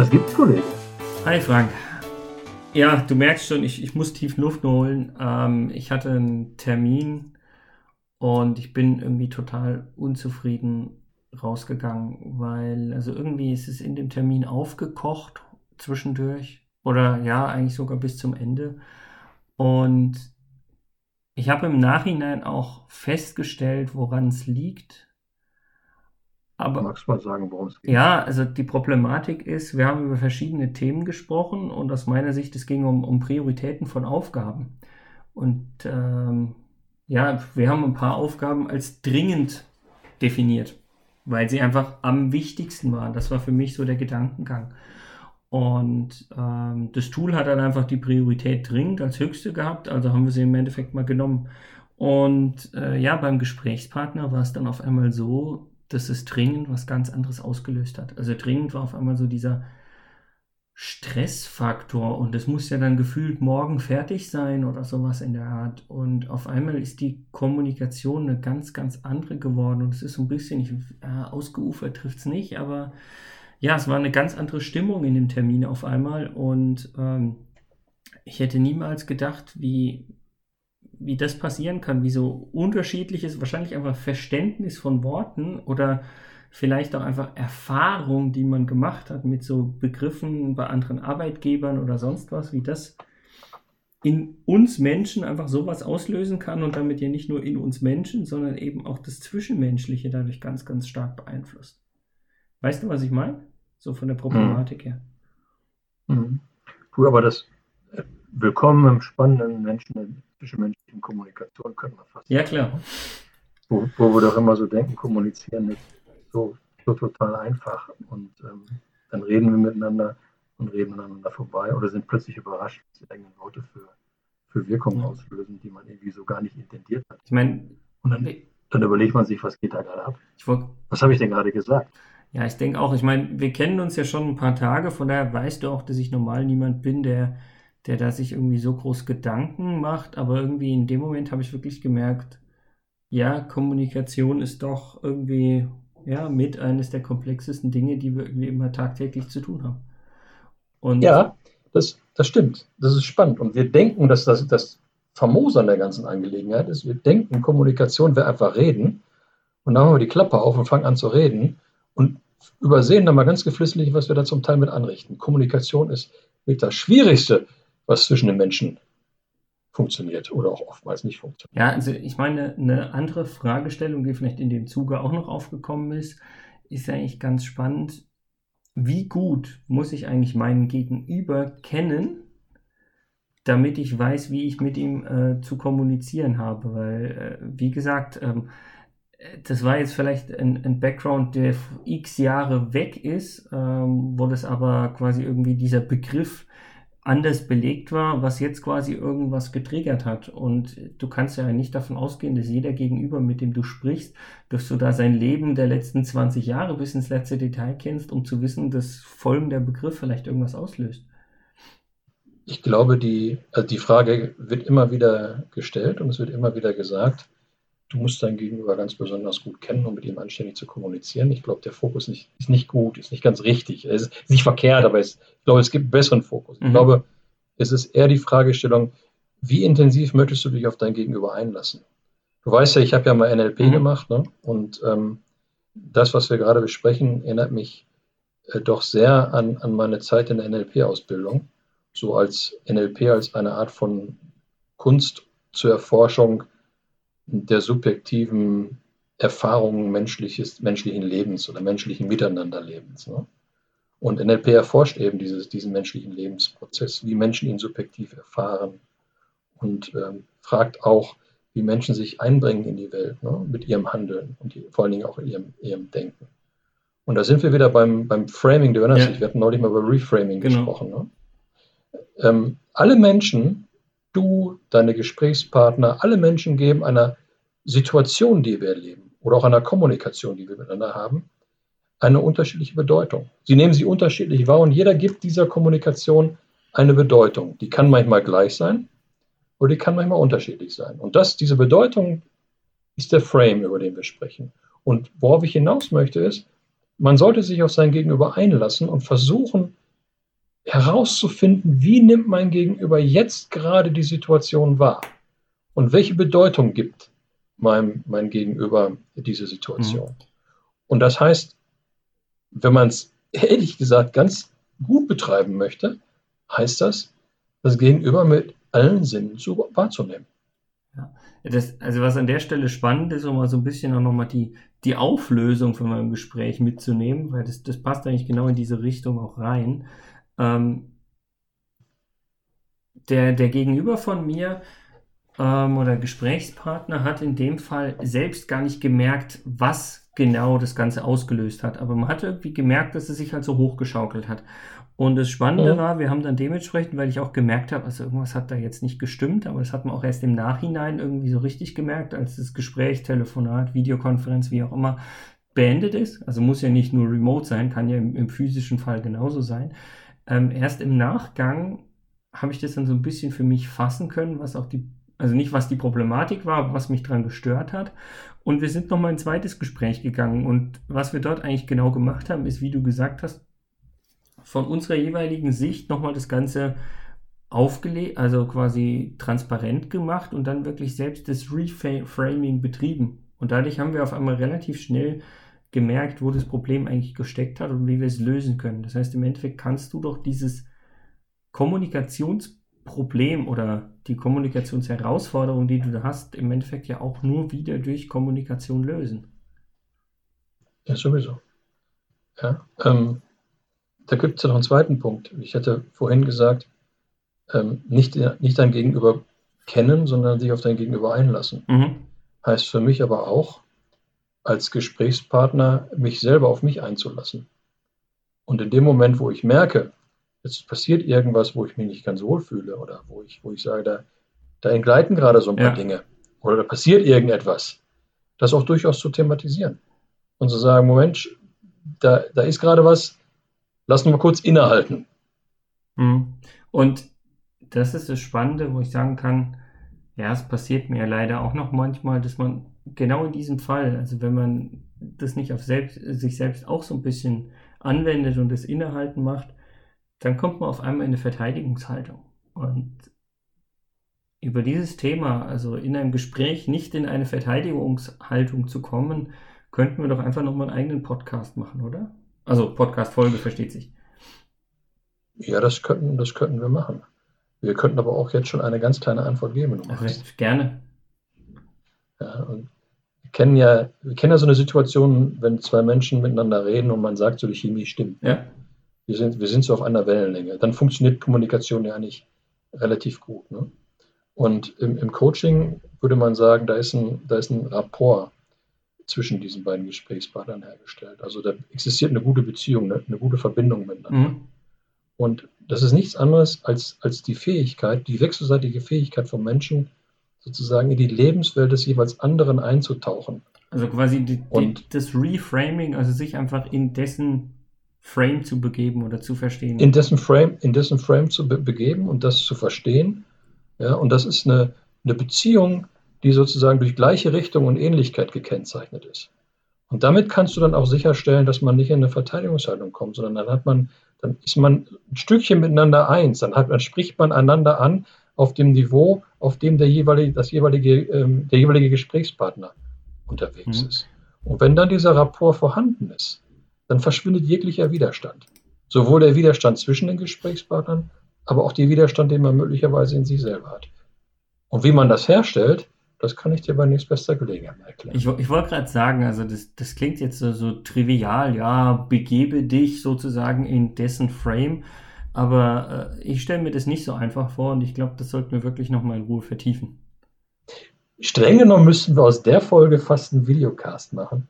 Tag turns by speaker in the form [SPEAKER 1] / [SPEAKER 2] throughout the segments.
[SPEAKER 1] Was gibt's, Kollege?
[SPEAKER 2] Hi Frank. Ja, du merkst schon, ich, ich muss tief Luft holen. Ähm, ich hatte einen Termin und ich bin irgendwie total unzufrieden rausgegangen, weil also irgendwie ist es in dem Termin aufgekocht zwischendurch oder ja, eigentlich sogar bis zum Ende. Und ich habe im Nachhinein auch festgestellt, woran es liegt.
[SPEAKER 1] Aber, Magst du mal sagen, worum es
[SPEAKER 2] geht? Ja, also die Problematik ist, wir haben über verschiedene Themen gesprochen und aus meiner Sicht, es ging um, um Prioritäten von Aufgaben. Und ähm, ja, wir haben ein paar Aufgaben als dringend definiert, weil sie einfach am wichtigsten waren. Das war für mich so der Gedankengang. Und ähm, das Tool hat dann einfach die Priorität dringend als höchste gehabt, also haben wir sie im Endeffekt mal genommen. Und äh, ja, beim Gesprächspartner war es dann auf einmal so, dass es dringend was ganz anderes ausgelöst hat. Also dringend war auf einmal so dieser Stressfaktor und es muss ja dann gefühlt morgen fertig sein oder sowas in der Art. Und auf einmal ist die Kommunikation eine ganz, ganz andere geworden und es ist so ein bisschen, ich, äh, ausgeufert trifft es nicht, aber ja, es war eine ganz andere Stimmung in dem Termin auf einmal und ähm, ich hätte niemals gedacht, wie, wie das passieren kann, wie so unterschiedliches, wahrscheinlich einfach Verständnis von Worten oder vielleicht auch einfach Erfahrung, die man gemacht hat mit so Begriffen bei anderen Arbeitgebern oder sonst was, wie das in uns Menschen einfach sowas auslösen kann und damit ja nicht nur in uns Menschen, sondern eben auch das Zwischenmenschliche dadurch ganz, ganz stark beeinflusst. Weißt du, was ich meine? So von der Problematik her.
[SPEAKER 1] Mhm. Du, aber das Willkommen im spannenden Menschen, zwischenmenschlichen Kommunikation können wir fast.
[SPEAKER 2] Ja, klar.
[SPEAKER 1] Wo, wo wir doch immer so denken, kommunizieren ist so, so total einfach. Und ähm, dann reden wir miteinander und reden aneinander vorbei oder sind plötzlich überrascht, dass die eigenen Worte für, für Wirkungen ja. auslösen, die man irgendwie so gar nicht intendiert hat.
[SPEAKER 2] Ich meine,
[SPEAKER 1] und dann, dann überlegt man sich, was geht da gerade ab? was habe ich denn gerade gesagt?
[SPEAKER 2] Ja, ich denke auch, ich meine, wir kennen uns ja schon ein paar Tage, von daher weißt du auch, dass ich normal niemand bin, der, der da sich irgendwie so groß Gedanken macht, aber irgendwie in dem Moment habe ich wirklich gemerkt, ja, Kommunikation ist doch irgendwie ja, mit eines der komplexesten Dinge, die wir irgendwie immer tagtäglich zu tun haben.
[SPEAKER 1] Und ja, das, das stimmt. Das ist spannend. Und wir denken, dass das, das Famose an der ganzen Angelegenheit ist. Wir denken, Kommunikation wäre einfach reden. Und dann haben wir die Klappe auf und fangen an zu reden und übersehen dann mal ganz geflissentlich, was wir da zum Teil mit anrichten. Kommunikation ist mit das Schwierigste, was zwischen den Menschen funktioniert oder auch oftmals nicht funktioniert.
[SPEAKER 2] Ja, also ich meine, eine andere Fragestellung, die vielleicht in dem Zuge auch noch aufgekommen ist, ist eigentlich ganz spannend. Wie gut muss ich eigentlich meinen Gegenüber kennen, damit ich weiß, wie ich mit ihm äh, zu kommunizieren habe? Weil, äh, wie gesagt, ähm, das war jetzt vielleicht ein, ein, Background, der x Jahre weg ist, ähm, wo das aber quasi irgendwie dieser Begriff anders belegt war, was jetzt quasi irgendwas getriggert hat. Und du kannst ja nicht davon ausgehen, dass jeder Gegenüber, mit dem du sprichst, dass du da sein Leben der letzten 20 Jahre bis ins letzte Detail kennst, um zu wissen, dass folgender Begriff vielleicht irgendwas auslöst.
[SPEAKER 1] Ich glaube, die, also die Frage wird immer wieder gestellt und es wird immer wieder gesagt, du musst dein Gegenüber ganz besonders gut kennen, um mit ihm anständig zu kommunizieren. Ich glaube, der Fokus nicht, ist nicht gut, ist nicht ganz richtig. Es ist nicht verkehrt, aber es, ich glaube, es gibt einen besseren Fokus. Ich mhm. glaube, es ist eher die Fragestellung, wie intensiv möchtest du dich auf dein Gegenüber einlassen? Du weißt ja, ich habe ja mal NLP mhm. gemacht ne? und ähm, das, was wir gerade besprechen, erinnert mich äh, doch sehr an, an meine Zeit in der NLP-Ausbildung. So als NLP als eine Art von Kunst zur Erforschung der subjektiven Erfahrungen menschliches, menschlichen Lebens oder menschlichen Miteinanderlebens. Ne? Und NLP erforscht eben dieses, diesen menschlichen Lebensprozess, wie Menschen ihn subjektiv erfahren und ähm, fragt auch, wie Menschen sich einbringen in die Welt ne? mit ihrem Handeln und die, vor allen Dingen auch in ihrem, ihrem Denken. Und da sind wir wieder beim, beim Framing, du erinnerst ja. wir hatten neulich mal über Reframing genau. gesprochen. Ne? Ähm, alle Menschen du, deine Gesprächspartner, alle Menschen geben einer Situation, die wir erleben oder auch einer Kommunikation, die wir miteinander haben, eine unterschiedliche Bedeutung. Sie nehmen sie unterschiedlich wahr und jeder gibt dieser Kommunikation eine Bedeutung. Die kann manchmal gleich sein oder die kann manchmal unterschiedlich sein. Und das, diese Bedeutung ist der Frame, über den wir sprechen. Und worauf ich hinaus möchte, ist, man sollte sich auf sein Gegenüber einlassen und versuchen, herauszufinden, wie nimmt mein Gegenüber jetzt gerade die Situation wahr und welche Bedeutung gibt meinem, mein Gegenüber diese Situation. Mhm. Und das heißt, wenn man es ehrlich gesagt ganz gut betreiben möchte, heißt das, das Gegenüber mit allen Sinnen zu, wahrzunehmen.
[SPEAKER 2] Ja. Das, also was an der Stelle spannend ist, um mal so ein bisschen auch nochmal die, die Auflösung von meinem Gespräch mitzunehmen, weil das, das passt eigentlich genau in diese Richtung auch rein. Ähm, der, der Gegenüber von mir ähm, oder Gesprächspartner hat in dem Fall selbst gar nicht gemerkt, was genau das Ganze ausgelöst hat. Aber man hat irgendwie gemerkt, dass es sich halt so hochgeschaukelt hat. Und das Spannende mhm. war, wir haben dann dementsprechend, weil ich auch gemerkt habe, also irgendwas hat da jetzt nicht gestimmt, aber das hat man auch erst im Nachhinein irgendwie so richtig gemerkt, als das Gespräch, Telefonat, Videokonferenz, wie auch immer, beendet ist. Also muss ja nicht nur remote sein, kann ja im, im physischen Fall genauso sein. Ähm, erst im Nachgang habe ich das dann so ein bisschen für mich fassen können, was auch die, also nicht was die Problematik war, aber was mich daran gestört hat. Und wir sind nochmal ein zweites Gespräch gegangen. Und was wir dort eigentlich genau gemacht haben, ist, wie du gesagt hast, von unserer jeweiligen Sicht nochmal das Ganze aufgelegt, also quasi transparent gemacht und dann wirklich selbst das Reframing betrieben. Und dadurch haben wir auf einmal relativ schnell gemerkt, wo das Problem eigentlich gesteckt hat und wie wir es lösen können. Das heißt, im Endeffekt kannst du doch dieses Kommunikationsproblem oder die Kommunikationsherausforderung, die du da hast, im Endeffekt ja auch nur wieder durch Kommunikation lösen.
[SPEAKER 1] Ja, sowieso. Ja, ähm, da gibt es ja noch einen zweiten Punkt. Ich hatte vorhin gesagt, ähm, nicht, nicht dein Gegenüber kennen, sondern sich auf dein Gegenüber einlassen. Mhm. Heißt für mich aber auch, als Gesprächspartner mich selber auf mich einzulassen. Und in dem Moment, wo ich merke, jetzt passiert irgendwas, wo ich mich nicht ganz wohl fühle oder wo ich, wo ich sage, da, da entgleiten gerade so ein paar ja. Dinge oder da passiert irgendetwas, das auch durchaus zu thematisieren und zu sagen, Moment, da, da ist gerade was, lass uns mal kurz innehalten.
[SPEAKER 2] Mhm. Und das ist das Spannende, wo ich sagen kann, ja, es passiert mir leider auch noch manchmal, dass man genau in diesem Fall, also wenn man das nicht auf selbst, sich selbst auch so ein bisschen anwendet und das Innehalten macht, dann kommt man auf einmal in eine Verteidigungshaltung. Und über dieses Thema, also in einem Gespräch nicht in eine Verteidigungshaltung zu kommen, könnten wir doch einfach nochmal einen eigenen Podcast machen, oder? Also Podcast-Folge, versteht sich.
[SPEAKER 1] Ja, das könnten, das könnten wir machen. Wir könnten aber auch jetzt schon eine ganz kleine Antwort geben. Wenn
[SPEAKER 2] du also, gerne.
[SPEAKER 1] Ja, und wir kennen ja, wir kennen ja so eine Situation, wenn zwei Menschen miteinander reden und man sagt, so die Chemie stimmt.
[SPEAKER 2] Ja.
[SPEAKER 1] Wir sind, wir sind so auf einer Wellenlänge. Dann funktioniert Kommunikation ja eigentlich relativ gut. Ne? Und im, im, Coaching würde man sagen, da ist ein, da ist ein Rapport zwischen diesen beiden Gesprächspartnern hergestellt. Also da existiert eine gute Beziehung, eine, eine gute Verbindung miteinander. Mhm. Und das ist nichts anderes als, als die Fähigkeit, die wechselseitige Fähigkeit von Menschen, sozusagen in die Lebenswelt des jeweils anderen einzutauchen.
[SPEAKER 2] Also quasi die, die, das Reframing, also sich einfach in dessen Frame zu begeben oder zu verstehen.
[SPEAKER 1] In dessen Frame, in dessen Frame zu be begeben und das zu verstehen. Ja, und das ist eine, eine Beziehung, die sozusagen durch gleiche Richtung und Ähnlichkeit gekennzeichnet ist. Und damit kannst du dann auch sicherstellen, dass man nicht in eine Verteidigungshaltung kommt, sondern dann hat man, dann ist man ein Stückchen miteinander eins, dann, hat, dann spricht man einander an auf dem Niveau, auf dem der jeweilige, das jeweilige, ähm, der jeweilige Gesprächspartner unterwegs mhm. ist. Und wenn dann dieser Rapport vorhanden ist, dann verschwindet jeglicher Widerstand. Sowohl der Widerstand zwischen den Gesprächspartnern, aber auch der Widerstand, den man möglicherweise in sich selber hat. Und wie man das herstellt, das kann ich dir bei nächstbester Gelegenheit erklären.
[SPEAKER 2] Ich, ich wollte gerade sagen, also das, das klingt jetzt so, so, trivial, ja, begebe dich sozusagen in dessen Frame, aber äh, ich stelle mir das nicht so einfach vor und ich glaube, das sollten wir wirklich nochmal in Ruhe vertiefen.
[SPEAKER 1] Streng genommen müssten wir aus der Folge fast einen Videocast machen.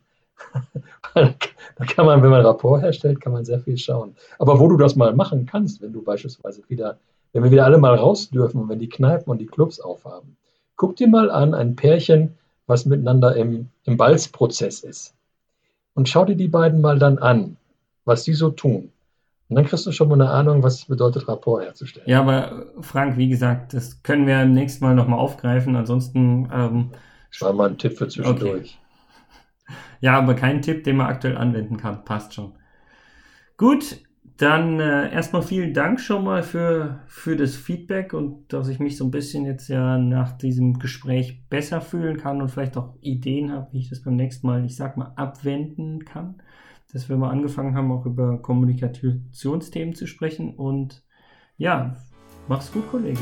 [SPEAKER 1] da kann man, wenn man Rapport herstellt, kann man sehr viel schauen. Aber wo du das mal machen kannst, wenn du beispielsweise wieder, wenn wir wieder alle mal raus dürfen und wenn die Kneipen und die Clubs aufhaben, Guck dir mal an ein Pärchen, was miteinander im, im Balzprozess ist. Und schau dir die beiden mal dann an, was die so tun. Und dann kriegst du schon mal eine Ahnung, was es bedeutet, Rapport herzustellen.
[SPEAKER 2] Ja, aber Frank, wie gesagt, das können wir im nächsten Mal nochmal aufgreifen. Ansonsten. Ähm,
[SPEAKER 1] das war mal ein Tipp für zwischendurch.
[SPEAKER 2] Okay. Ja, aber kein Tipp, den man aktuell anwenden kann. Passt schon. Gut, dann äh, erstmal vielen Dank schon mal für, für das Feedback und dass ich mich so ein bisschen jetzt ja nach diesem Gespräch besser fühlen kann und vielleicht auch Ideen habe, wie ich das beim nächsten Mal, ich sag mal, abwenden kann dass wir mal angefangen haben, auch über Kommunikationsthemen zu sprechen. Und ja, mach's gut, Kollege.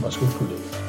[SPEAKER 1] Mach's gut, Kollege.